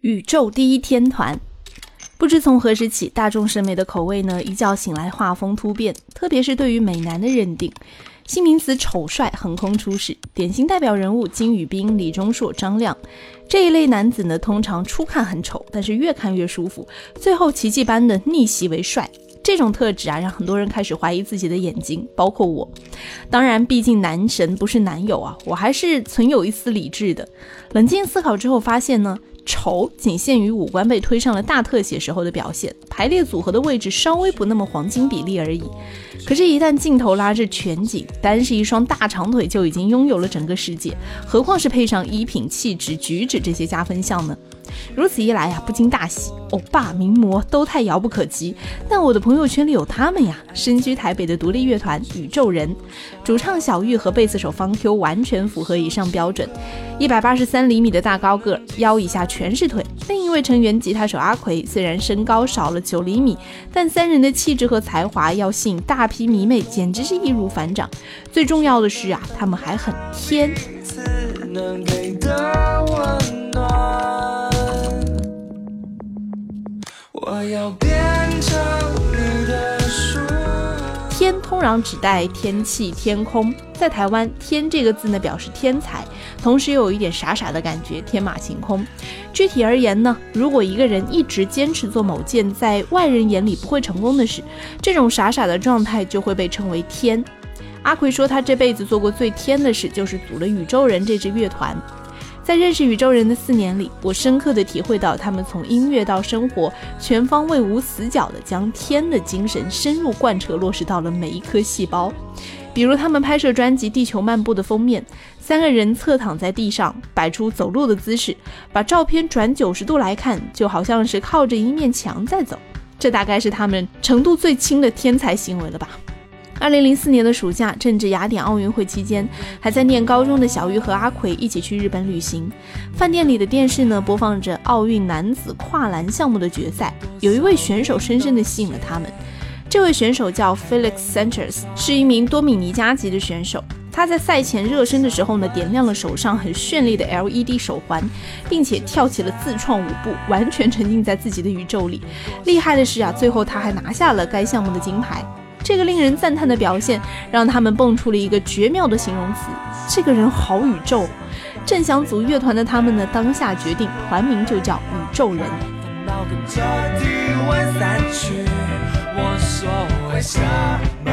宇宙第一天团。不知从何时起，大众审美的口味呢，一觉醒来画风突变，特别是对于美男的认定。新名词“丑帅”横空出世，典型代表人物金宇彬、李钟硕、张亮这一类男子呢，通常初看很丑，但是越看越舒服，最后奇迹般的逆袭为帅。这种特质啊，让很多人开始怀疑自己的眼睛，包括我。当然，毕竟男神不是男友啊，我还是存有一丝理智的。冷静思考之后，发现呢。丑仅限于五官被推上了大特写时候的表现，排列组合的位置稍微不那么黄金比例而已。可是，一旦镜头拉至全景，单是一双大长腿就已经拥有了整个世界，何况是配上衣品、气质、举止这些加分项呢？如此一来呀，不禁大喜，欧巴、名模都太遥不可及。但我的朋友圈里有他们呀！身居台北的独立乐团宇宙人，主唱小玉和贝斯手方 Q 完全符合以上标准。一百八十三厘米的大高个，腰以下全是腿。另一位成员吉他手阿奎，虽然身高少了九厘米，但三人的气质和才华要吸引大批迷妹，简直是易如反掌。最重要的是啊，他们还很天。我要变成你的天通常指代天气、天空。在台湾，“天”这个字呢，表示天才，同时又有一点傻傻的感觉，天马行空。具体而言呢，如果一个人一直坚持做某件在外人眼里不会成功的事，这种傻傻的状态就会被称为“天”。阿奎说，他这辈子做过最天的事，就是组了宇宙人这支乐团。在认识宇宙人的四年里，我深刻的体会到他们从音乐到生活，全方位无死角的将天的精神深入贯彻落实到了每一颗细胞。比如他们拍摄专辑《地球漫步》的封面，三个人侧躺在地上，摆出走路的姿势，把照片转九十度来看，就好像是靠着一面墙在走。这大概是他们程度最轻的天才行为了吧。二零零四年的暑假，正值雅典奥运会期间，还在念高中的小玉和阿奎一起去日本旅行。饭店里的电视呢，播放着奥运男子跨栏项目的决赛，有一位选手深深地吸引了他们。这位选手叫 Felix Sanchez，是一名多米尼加籍的选手。他在赛前热身的时候呢，点亮了手上很绚丽的 LED 手环，并且跳起了自创舞步，完全沉浸在自己的宇宙里。厉害的是啊，最后他还拿下了该项目的金牌。这个令人赞叹的表现，让他们蹦出了一个绝妙的形容词：这个人好宇宙。正想组乐团的他们呢，当下决定团名就叫宇宙人。我说，为什么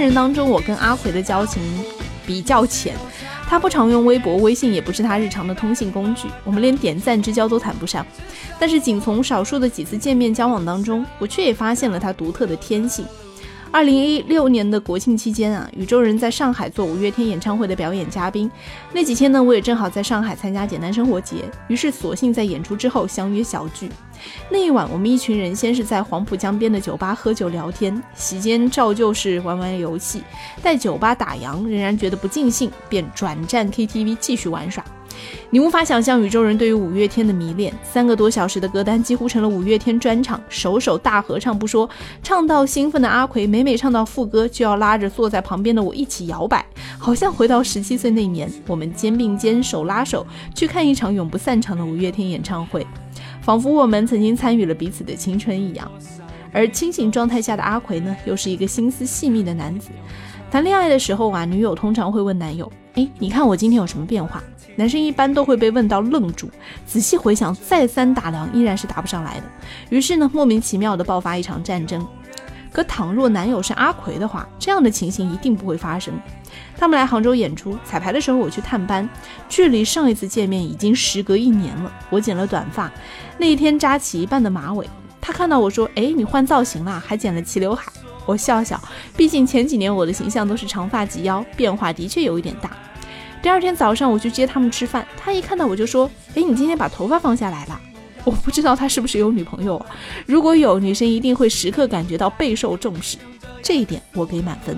人当中，我跟阿奎的交情比较浅，他不常用微博、微信，也不是他日常的通信工具，我们连点赞之交都谈不上。但是，仅从少数的几次见面交往当中，我却也发现了他独特的天性。二零一六年的国庆期间啊，宇宙人在上海做五月天演唱会的表演嘉宾。那几天呢，我也正好在上海参加简单生活节，于是索性在演出之后相约小聚。那一晚，我们一群人先是在黄浦江边的酒吧喝酒聊天，席间照旧是玩玩游戏。待酒吧打烊，仍然觉得不尽兴，便转战 KTV 继续玩耍。你无法想象宇宙人对于五月天的迷恋，三个多小时的歌单几乎成了五月天专场，首首大合唱不说，唱到兴奋的阿奎每每唱到副歌，就要拉着坐在旁边的我一起摇摆，好像回到十七岁那年，我们肩并肩手拉手去看一场永不散场的五月天演唱会，仿佛我们曾经参与了彼此的青春一样。而清醒状态下的阿奎呢，又是一个心思细密的男子。谈恋爱的时候啊，女友通常会问男友：“哎，你看我今天有什么变化？”男生一般都会被问到愣住，仔细回想，再三打量，依然是答不上来的。于是呢，莫名其妙的爆发一场战争。可倘若男友是阿奎的话，这样的情形一定不会发生。他们来杭州演出，彩排的时候我去探班，距离上一次见面已经时隔一年了。我剪了短发，那一天扎起一半的马尾。他看到我说：“哎，你换造型了，还剪了齐刘海。”我笑笑，毕竟前几年我的形象都是长发及腰，变化的确有一点大。第二天早上我去接他们吃饭，他一看到我就说：“哎，你今天把头发放下来了。”我不知道他是不是有女朋友啊？如果有，女生一定会时刻感觉到备受重视，这一点我给满分。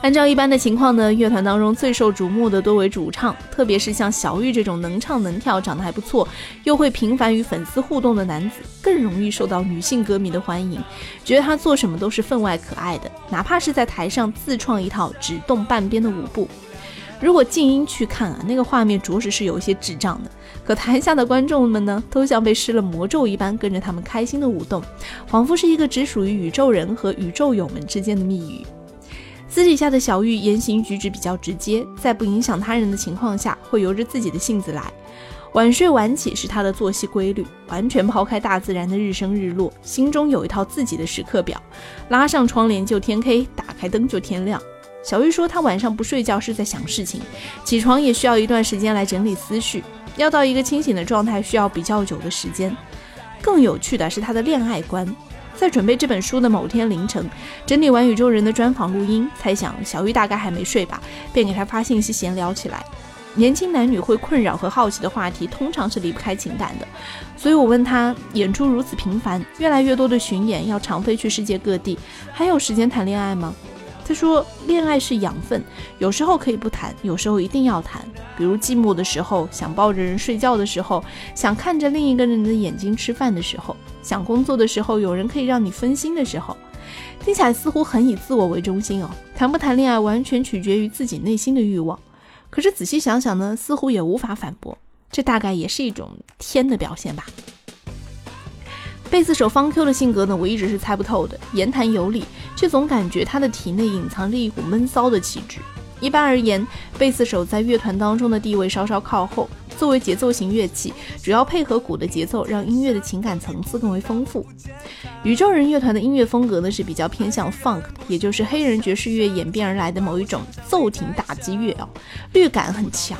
按照一般的情况呢，乐团当中最受瞩目的多为主唱，特别是像小玉这种能唱能跳、长得还不错，又会频繁与粉丝互动的男子，更容易受到女性歌迷的欢迎，觉得他做什么都是分外可爱的，哪怕是在台上自创一套只动半边的舞步。如果静音去看啊，那个画面着实是有一些智障的。可台下的观众们呢，都像被施了魔咒一般，跟着他们开心的舞动，仿佛是一个只属于宇宙人和宇宙友们之间的密语。私底下的小玉言行举止比较直接，在不影响他人的情况下，会由着自己的性子来。晚睡晚起是他的作息规律，完全抛开大自然的日升日落，心中有一套自己的时刻表。拉上窗帘就天黑，打开灯就天亮。小玉说，她晚上不睡觉是在想事情，起床也需要一段时间来整理思绪，要到一个清醒的状态需要比较久的时间。更有趣的是她的恋爱观。在准备这本书的某天凌晨，整理完宇宙人的专访录音，猜想小玉大概还没睡吧，便给他发信息闲聊起来。年轻男女会困扰和好奇的话题，通常是离不开情感的，所以我问他，演出如此频繁，越来越多的巡演，要常飞去世界各地，还有时间谈恋爱吗？他说：“恋爱是养分，有时候可以不谈，有时候一定要谈。比如寂寞的时候，想抱着人睡觉的时候，想看着另一个人的眼睛吃饭的时候，想工作的时候，有人可以让你分心的时候。听起来似乎很以自我为中心哦。谈不谈恋爱，完全取决于自己内心的欲望。可是仔细想想呢，似乎也无法反驳，这大概也是一种天的表现吧。”贝斯手方 Q 的性格呢，我一直是猜不透的。言谈有理，却总感觉他的体内隐藏着一股闷骚的气质。一般而言，贝斯手在乐团当中的地位稍稍靠后。作为节奏型乐器，主要配合鼓的节奏，让音乐的情感层次更为丰富。宇宙人乐团的音乐风格呢，是比较偏向 funk，也就是黑人爵士乐演变而来的某一种奏停打击乐啊，律感很强。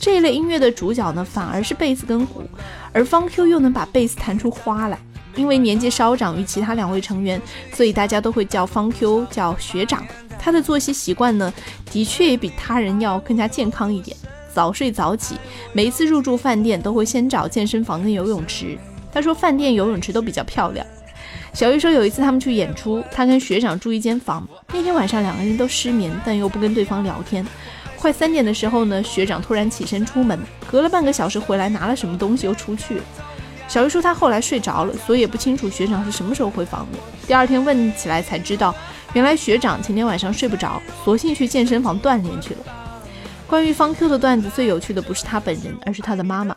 这一类音乐的主角呢，反而是贝斯跟鼓，而方 Q 又能把贝斯弹出花来。因为年纪稍长于其他两位成员，所以大家都会叫方 Q 叫学长。他的作息习惯呢，的确也比他人要更加健康一点，早睡早起。每一次入住饭店都会先找健身房跟游泳池。他说饭店游泳池都比较漂亮。小玉说有一次他们去演出，他跟学长住一间房。那天晚上两个人都失眠，但又不跟对方聊天。快三点的时候呢，学长突然起身出门，隔了半个小时回来拿了什么东西又出去。小鱼说他后来睡着了，所以也不清楚学长是什么时候回房的。第二天问起来才知道，原来学长前天晚上睡不着，索性去健身房锻炼去了。关于方 Q 的段子，最有趣的不是他本人，而是他的妈妈。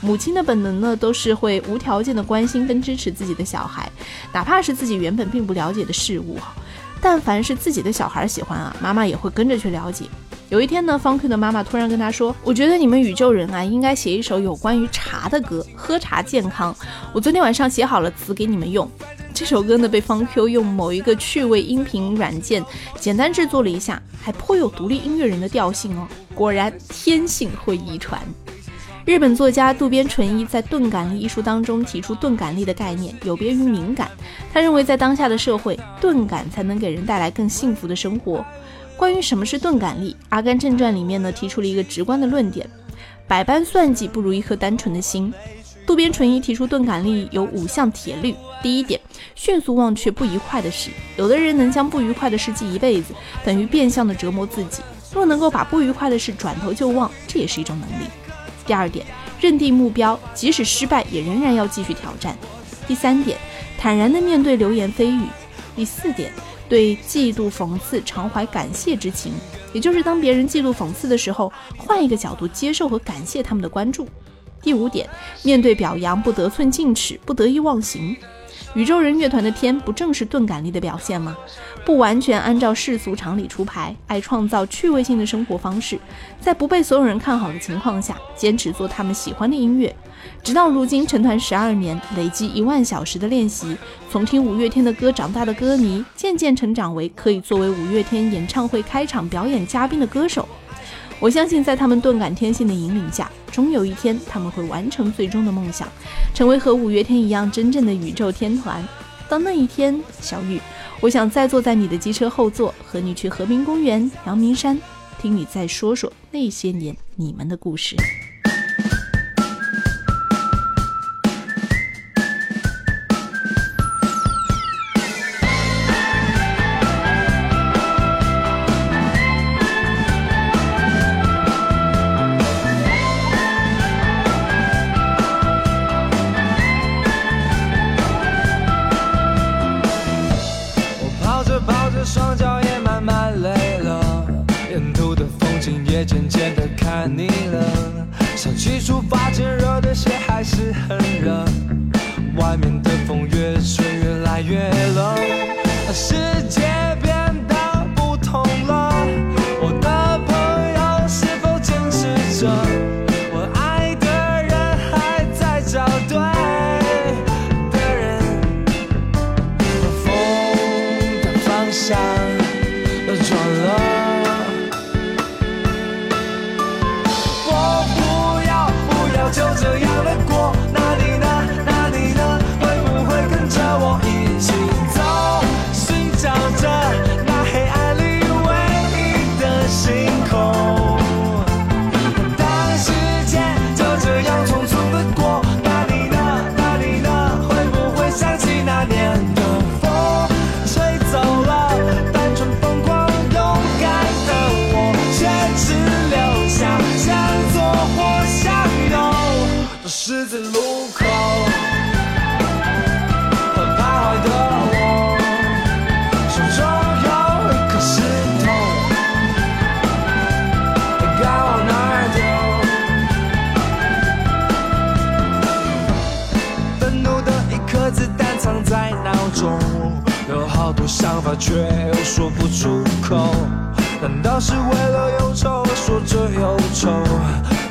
母亲的本能呢，都是会无条件的关心跟支持自己的小孩，哪怕是自己原本并不了解的事物。但凡是自己的小孩喜欢啊，妈妈也会跟着去了解。有一天呢，方 Q 的妈妈突然跟他说：“我觉得你们宇宙人啊，应该写一首有关于茶的歌，喝茶健康。我昨天晚上写好了词给你们用。这首歌呢，被方 Q 用某一个趣味音频软件简单制作了一下，还颇有独立音乐人的调性哦。果然，天性会遗传。日本作家渡边淳一在《钝感力》一书当中提出钝感力的概念，有别于敏感。他认为，在当下的社会，钝感才能给人带来更幸福的生活。关于什么是钝感力，《阿甘正传》里面呢提出了一个直观的论点：百般算计不如一颗单纯的心。渡边淳一提出钝感力有五项铁律。第一点，迅速忘却不愉快的事。有的人能将不愉快的事记一辈子，等于变相的折磨自己。若能够把不愉快的事转头就忘，这也是一种能力。第二点，认定目标，即使失败也仍然要继续挑战。第三点，坦然的面对流言蜚语。第四点。对嫉妒、讽刺常怀感谢之情，也就是当别人嫉妒、讽刺的时候，换一个角度接受和感谢他们的关注。第五点，面对表扬不得寸进尺，不得意忘形。宇宙人乐团的天不正是钝感力的表现吗？不完全按照世俗常理出牌，爱创造趣味性的生活方式，在不被所有人看好的情况下，坚持做他们喜欢的音乐。直到如今，成团十二年，累计一万小时的练习，从听五月天的歌长大的歌迷，渐渐成长为可以作为五月天演唱会开场表演嘉宾的歌手。我相信，在他们顿感天性的引领下，终有一天他们会完成最终的梦想，成为和五月天一样真正的宇宙天团。到那一天，小雨，我想再坐在你的机车后座，和你去和平公园、阳明山，听你再说说那些年你们的故事。渐渐的看腻了，想去出发，前热的鞋还是很热。却又说不出口。难道是为了忧愁说着忧愁，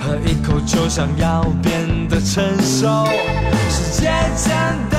喝一口就想要变得成熟？时间真的。